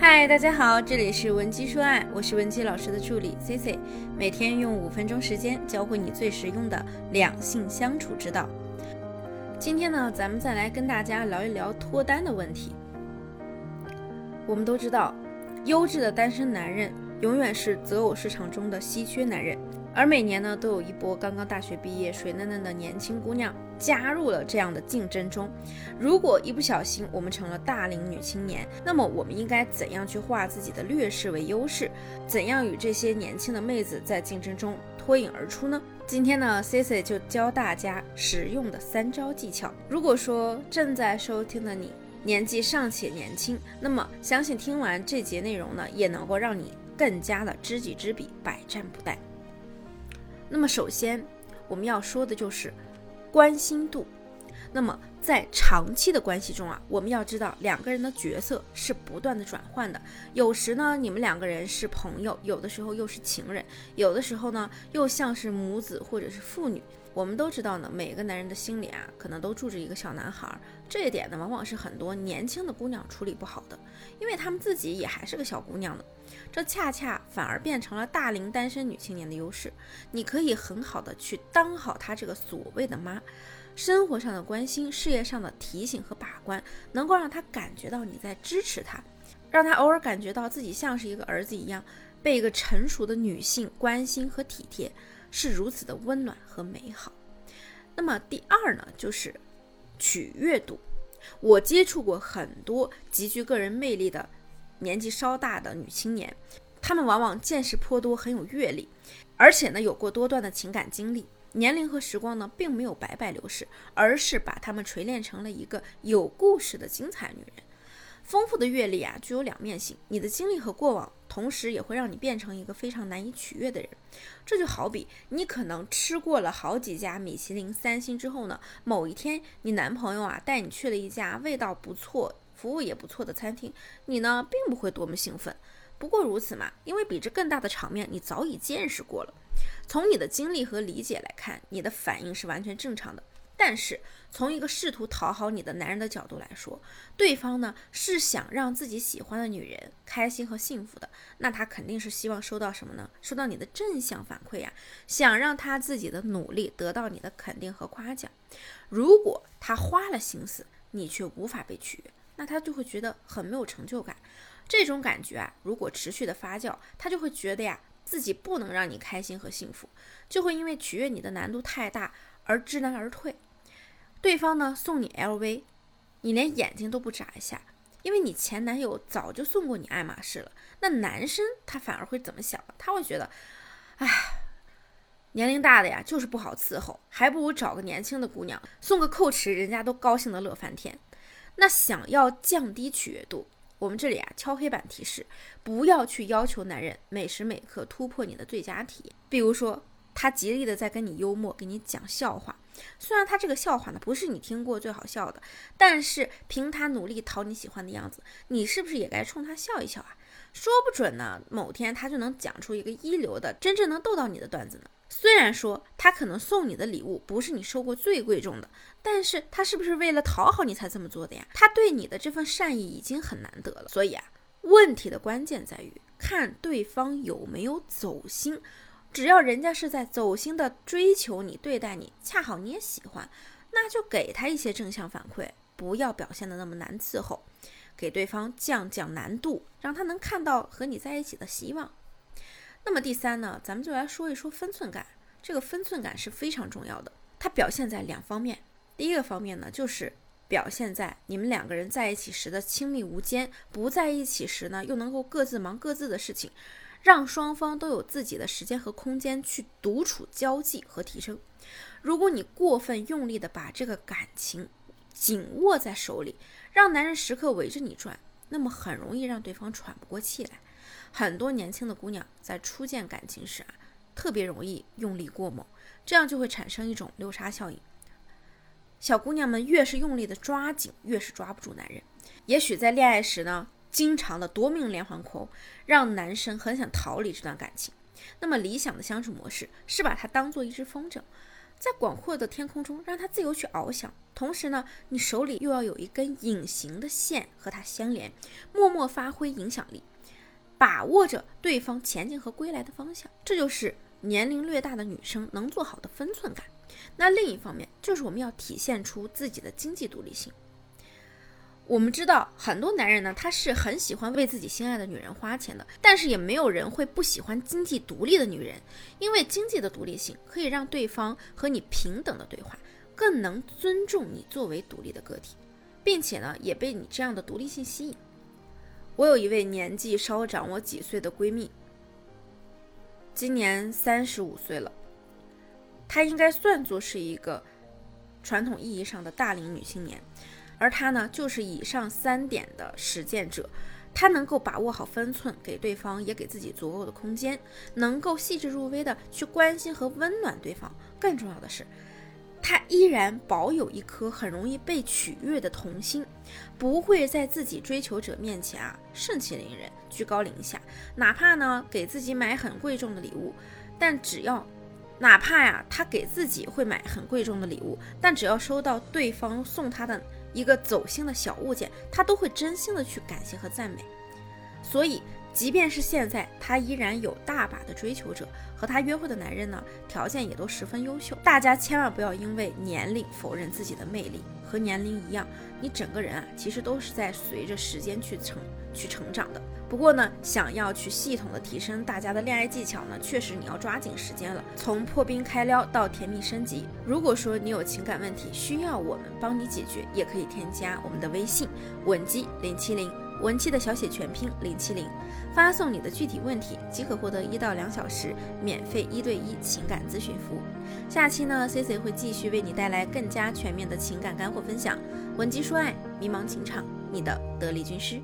嗨，大家好，这里是文姬说爱，我是文姬老师的助理 C C，每天用五分钟时间教会你最实用的两性相处之道。今天呢，咱们再来跟大家聊一聊脱单的问题。我们都知道，优质的单身男人永远是择偶市场中的稀缺男人。而每年呢，都有一波刚刚大学毕业、水嫩嫩的年轻姑娘加入了这样的竞争中。如果一不小心我们成了大龄女青年，那么我们应该怎样去化自己的劣势为优势？怎样与这些年轻的妹子在竞争中脱颖而出呢？今天呢，Cici 就教大家实用的三招技巧。如果说正在收听的你年纪尚且年轻，那么相信听完这节内容呢，也能够让你更加的知己知彼，百战不殆。那么首先我们要说的就是关心度。那么在长期的关系中啊，我们要知道两个人的角色是不断的转换的。有时呢，你们两个人是朋友；有的时候又是情人；有的时候呢，又像是母子或者是父女。我们都知道呢，每个男人的心里啊，可能都住着一个小男孩。这一点呢，往往是很多年轻的姑娘处理不好的，因为她们自己也还是个小姑娘呢。这恰恰反而变成了大龄单身女青年的优势。你可以很好的去当好她这个所谓的妈，生活上的关心，事业上的提醒和把关，能够让她感觉到你在支持她，让她偶尔感觉到自己像是一个儿子一样，被一个成熟的女性关心和体贴，是如此的温暖和美好。那么第二呢，就是取悦度。我接触过很多极具个人魅力的。年纪稍大的女青年，她们往往见识颇多，很有阅历，而且呢有过多段的情感经历。年龄和时光呢并没有白白流逝，而是把她们锤炼成了一个有故事的精彩女人。丰富的阅历啊，具有两面性。你的经历和过往，同时也会让你变成一个非常难以取悦的人。这就好比你可能吃过了好几家米其林三星之后呢，某一天你男朋友啊带你去了一家味道不错。服务也不错的餐厅，你呢并不会多么兴奋，不过如此嘛，因为比这更大的场面你早已见识过了。从你的经历和理解来看，你的反应是完全正常的。但是从一个试图讨好你的男人的角度来说，对方呢是想让自己喜欢的女人开心和幸福的，那他肯定是希望收到什么呢？收到你的正向反馈呀，想让他自己的努力得到你的肯定和夸奖。如果他花了心思，你却无法被取悦。那他就会觉得很没有成就感，这种感觉啊，如果持续的发酵，他就会觉得呀，自己不能让你开心和幸福，就会因为取悦你的难度太大而知难而退。对方呢送你 LV，你连眼睛都不眨一下，因为你前男友早就送过你爱马仕了。那男生他反而会怎么想？他会觉得，哎，年龄大的呀就是不好伺候，还不如找个年轻的姑娘送个蔻驰，人家都高兴的乐翻天。那想要降低取悦度，我们这里啊敲黑板提示：不要去要求男人每时每刻突破你的最佳体验。比如说，他极力的在跟你幽默，给你讲笑话，虽然他这个笑话呢不是你听过最好笑的，但是凭他努力讨你喜欢的样子，你是不是也该冲他笑一笑啊？说不准呢，某天他就能讲出一个一流的、真正能逗到你的段子呢。虽然说他可能送你的礼物不是你收过最贵重的，但是他是不是为了讨好你才这么做的呀？他对你的这份善意已经很难得了。所以啊，问题的关键在于看对方有没有走心。只要人家是在走心的追求你、对待你，恰好你也喜欢，那就给他一些正向反馈，不要表现的那么难伺候，给对方降降难度，让他能看到和你在一起的希望。那么第三呢，咱们就来说一说分寸感。这个分寸感是非常重要的，它表现在两方面。第一个方面呢，就是表现在你们两个人在一起时的亲密无间；不在一起时呢，又能够各自忙各自的事情，让双方都有自己的时间和空间去独处、交际和提升。如果你过分用力的把这个感情紧握在手里，让男人时刻围着你转，那么很容易让对方喘不过气来。很多年轻的姑娘在初见感情时啊，特别容易用力过猛，这样就会产生一种六杀效应。小姑娘们越是用力的抓紧，越是抓不住男人。也许在恋爱时呢，经常的夺命连环扣，让男生很想逃离这段感情。那么理想的相处模式是把它当做一只风筝，在广阔的天空中让它自由去翱翔。同时呢，你手里又要有一根隐形的线和它相连，默默发挥影响力，把握着对方前进和归来的方向。这就是年龄略大的女生能做好的分寸感。那另一方面，就是我们要体现出自己的经济独立性。我们知道很多男人呢，他是很喜欢为自己心爱的女人花钱的，但是也没有人会不喜欢经济独立的女人，因为经济的独立性可以让对方和你平等的对话，更能尊重你作为独立的个体，并且呢，也被你这样的独立性吸引。我有一位年纪稍长我几岁的闺蜜，今年三十五岁了，她应该算作是一个传统意义上的大龄女青年。而他呢，就是以上三点的实践者，他能够把握好分寸，给对方也给自己足够的空间，能够细致入微的去关心和温暖对方。更重要的是，他依然保有一颗很容易被取悦的童心，不会在自己追求者面前啊盛气凌人、居高临下。哪怕呢给自己买很贵重的礼物，但只要，哪怕呀他给自己会买很贵重的礼物，但只要收到对方送他的。一个走心的小物件，他都会真心的去感谢和赞美。所以，即便是现在，他依然有大把的追求者，和他约会的男人呢，条件也都十分优秀。大家千万不要因为年龄否认自己的魅力。和年龄一样，你整个人啊，其实都是在随着时间去成去成长的。不过呢，想要去系统的提升大家的恋爱技巧呢，确实你要抓紧时间了。从破冰开撩到甜蜜升级，如果说你有情感问题需要我们帮你解决，也可以添加我们的微信文姬零七零，文姬的小写全拼零七零，发送你的具体问题即可获得一到两小时免费一对一情感咨询服务。下期呢，C C 会继续为你带来更加全面的情感干货分享，文姬说爱，迷茫情场，你的得力军师。